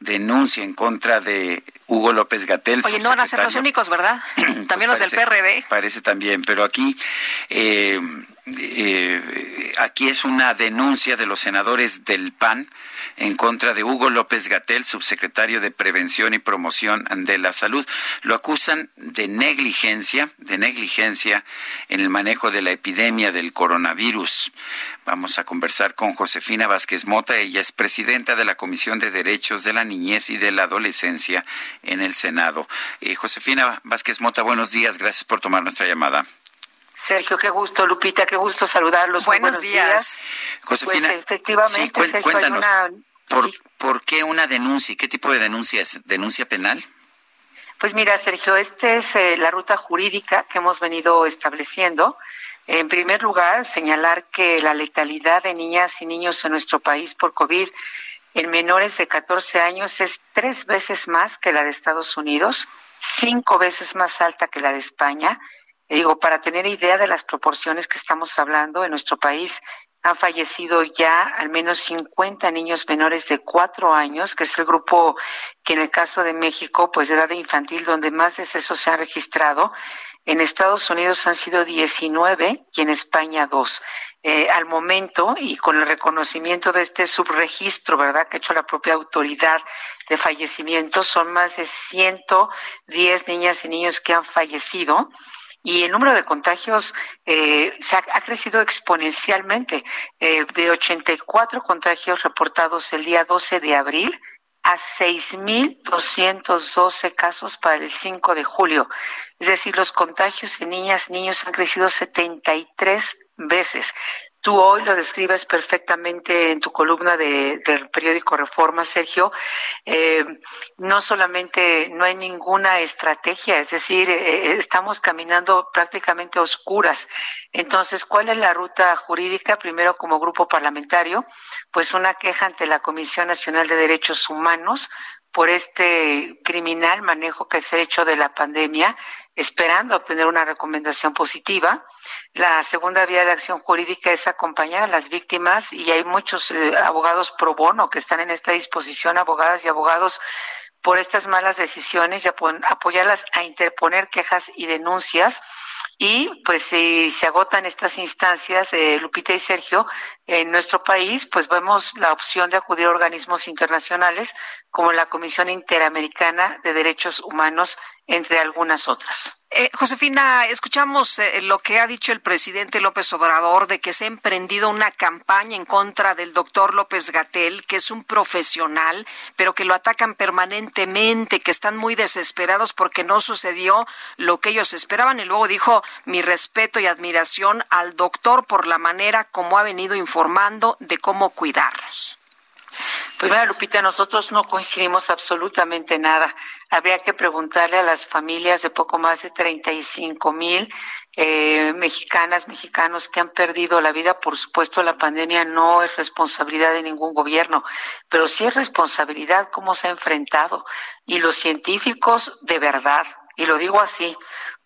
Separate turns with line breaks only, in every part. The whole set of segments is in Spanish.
denuncia en contra de Hugo López Gatel.
Oye, no van a ser los únicos, ¿verdad? también los del PRD.
Parece también, pero aquí, eh, eh, aquí es una denuncia de los senadores del PAN en contra de Hugo López Gatel, subsecretario de Prevención y Promoción de la Salud. Lo acusan de negligencia, de negligencia en el manejo de la epidemia del coronavirus. Vamos a conversar con Josefina Vázquez Mota. Ella es presidenta de la Comisión de Derechos de la Niñez y de la Adolescencia en el Senado. Eh, Josefina Vázquez Mota, buenos días. Gracias por tomar nuestra llamada.
Sergio, qué gusto, Lupita, qué gusto saludarlos.
Buenos, días.
Josefina,
pues, efectivamente,
sí, cuéntanos, ¿por, qué una denuncia? ¿Qué tipo de denuncia es? ¿Denuncia penal?
Pues mira, Sergio, esta es eh, la ruta jurídica que hemos venido estableciendo. En primer lugar, señalar que la letalidad de niñas y niños en nuestro país por COVID en menores de 14 años es tres veces más que la de Estados Unidos, cinco veces más alta que la de España digo, para tener idea de las proporciones que estamos hablando, en nuestro país han fallecido ya al menos 50 niños menores de cuatro años, que es el grupo que en el caso de México, pues de edad infantil, donde más decesos se han registrado. En Estados Unidos han sido 19 y en España dos. Eh, al momento y con el reconocimiento de este subregistro, ¿verdad?, que ha hecho la propia autoridad de fallecimientos, son más de 110 niñas y niños que han fallecido y el número de contagios eh, se ha, crecido exponencialmente, eh, de 84 contagios reportados el día 12 de abril a 6.212 casos para el 5 de julio. Es decir, los contagios en niñas y niños han crecido 73 veces. Tú hoy lo describes perfectamente en tu columna del periódico Reforma, Sergio. Eh, no solamente no hay ninguna estrategia, es decir, eh, estamos caminando prácticamente a oscuras. Entonces, ¿cuál es la ruta jurídica? Primero, como grupo parlamentario, pues una queja ante la Comisión Nacional de Derechos Humanos por este criminal manejo que se ha hecho de la pandemia, esperando obtener una recomendación positiva. La segunda vía de acción jurídica es acompañar a las víctimas y hay muchos eh, abogados pro bono que están en esta disposición, abogadas y abogados por estas malas decisiones y apoyarlas a interponer quejas y denuncias. Y pues si se agotan estas instancias, eh, Lupita y Sergio, en nuestro país, pues vemos la opción de acudir a organismos internacionales como la Comisión Interamericana de Derechos Humanos, entre algunas otras.
Eh, Josefina, escuchamos eh, lo que ha dicho el presidente López Obrador de que se ha emprendido una campaña en contra del doctor López Gatel, que es un profesional, pero que lo atacan permanentemente, que están muy desesperados porque no sucedió lo que ellos esperaban. Y luego dijo mi respeto y admiración al doctor por la manera como ha venido informando de cómo cuidarnos.
Pues mira, Lupita, nosotros no coincidimos absolutamente nada. Habría que preguntarle a las familias de poco más de 35 mil eh, mexicanas, mexicanos que han perdido la vida. Por supuesto, la pandemia no es responsabilidad de ningún gobierno, pero sí es responsabilidad cómo se ha enfrentado. Y los científicos, de verdad, y lo digo así,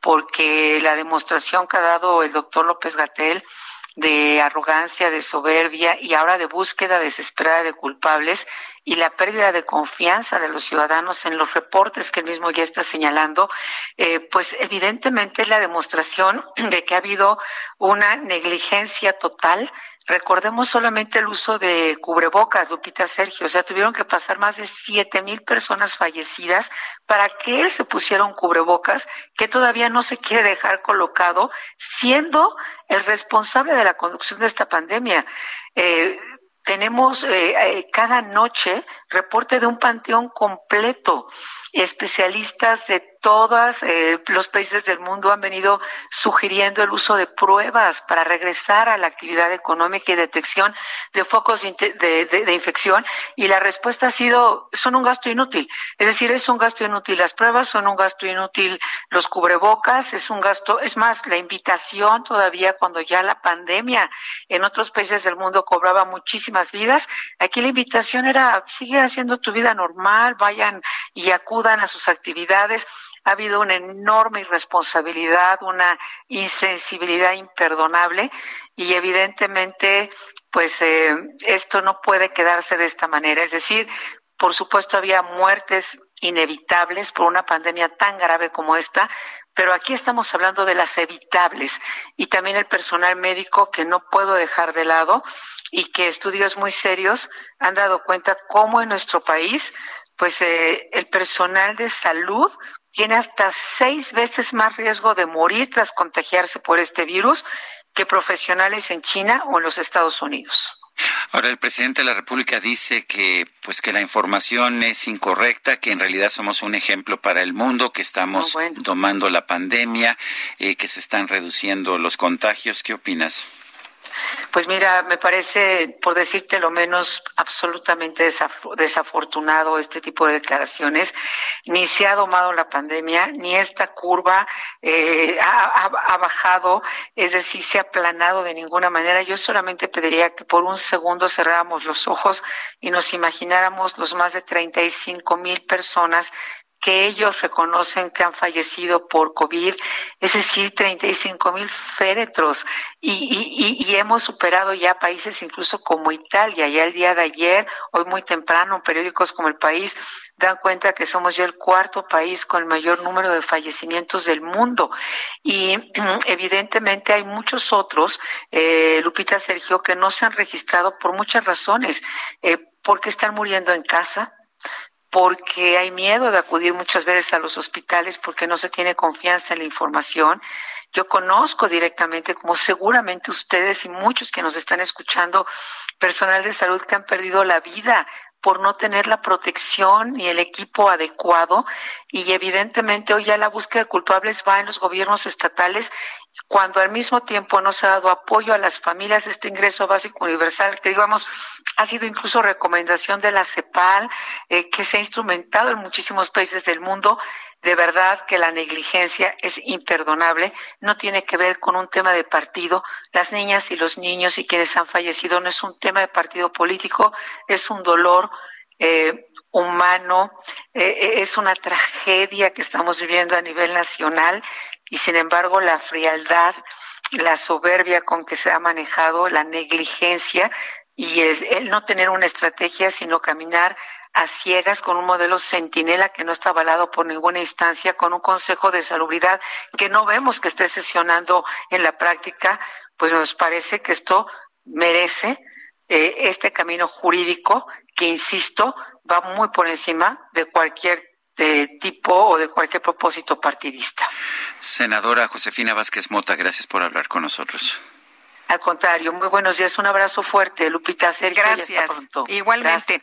porque la demostración que ha dado el doctor López Gatel de arrogancia, de soberbia y ahora de búsqueda desesperada de culpables y la pérdida de confianza de los ciudadanos en los reportes que él mismo ya está señalando, eh, pues evidentemente es la demostración de que ha habido una negligencia total Recordemos solamente el uso de cubrebocas, Lupita Sergio. O sea, tuvieron que pasar más de siete mil personas fallecidas para que él se pusiera un cubrebocas que todavía no se quiere dejar colocado, siendo el responsable de la conducción de esta pandemia. Eh, tenemos eh, eh, cada noche reporte de un panteón completo, especialistas de todos eh, los países del mundo han venido sugiriendo el uso de pruebas para regresar a la actividad económica y detección de focos de, infección y la respuesta ha sido son un gasto inútil. Es decir, es un gasto inútil las pruebas, son un gasto inútil los cubrebocas, es un gasto, es más, la invitación todavía cuando ya la pandemia en otros países del mundo cobraba muchísimas vidas, aquí la invitación era sigue haciendo tu vida normal, vayan y acudan a sus actividades ha habido una enorme irresponsabilidad, una insensibilidad imperdonable y evidentemente pues eh, esto no puede quedarse de esta manera. Es decir, por supuesto había muertes inevitables por una pandemia tan grave como esta, pero aquí estamos hablando de las evitables y también el personal médico que no puedo dejar de lado y que estudios muy serios han dado cuenta cómo en nuestro país pues eh, el personal de salud tiene hasta seis veces más riesgo de morir tras contagiarse por este virus que profesionales en China o en los Estados Unidos.
Ahora el presidente de la República dice que pues que la información es incorrecta, que en realidad somos un ejemplo para el mundo, que estamos tomando la pandemia, eh, que se están reduciendo los contagios. ¿Qué opinas?
Pues mira, me parece, por decirte lo menos, absolutamente desafortunado este tipo de declaraciones. Ni se ha domado la pandemia, ni esta curva eh, ha, bajado, es decir, se ha aplanado de ninguna manera. Yo solamente pediría que por un segundo cerráramos los ojos y nos imagináramos los más de 35 mil personas que ellos reconocen que han fallecido por COVID, es decir, 35 mil féretros, y, y, hemos superado ya países incluso como Italia, ya el día de ayer, hoy muy temprano, periódicos como El País dan cuenta que somos ya el cuarto país con el mayor número de fallecimientos del mundo. Y evidentemente hay muchos otros, eh, Lupita Sergio, que no se han registrado por muchas razones, eh, porque están muriendo en casa, porque hay miedo de acudir muchas veces a los hospitales porque no se tiene confianza en la información. Yo conozco directamente, como seguramente ustedes y muchos que nos están escuchando, personal de salud que han perdido la vida por no tener la protección ni el equipo adecuado y evidentemente hoy ya la búsqueda de culpables va en los gobiernos estatales cuando al mismo tiempo no se ha dado apoyo a las familias este ingreso básico universal que digamos ha sido incluso recomendación de la CEPAL eh, que se ha instrumentado en muchísimos países del mundo de verdad que la negligencia es imperdonable, no tiene que ver con un tema de partido. Las niñas y los niños y quienes han fallecido no es un tema de partido político, es un dolor eh, humano, eh, es una tragedia que estamos viviendo a nivel nacional y sin embargo la frialdad, la soberbia con que se ha manejado, la negligencia y el no tener una estrategia, sino caminar a ciegas con un modelo centinela que no está avalado por ninguna instancia, con un Consejo de Salubridad que no vemos que esté sesionando en la práctica, pues nos parece que esto merece eh, este camino jurídico que, insisto, va muy por encima de cualquier de tipo o de cualquier propósito partidista.
Senadora Josefina Vázquez Mota, gracias por hablar con nosotros.
Al contrario, muy buenos días, un abrazo fuerte, Lupita
Sergio. Gracias. Igualmente.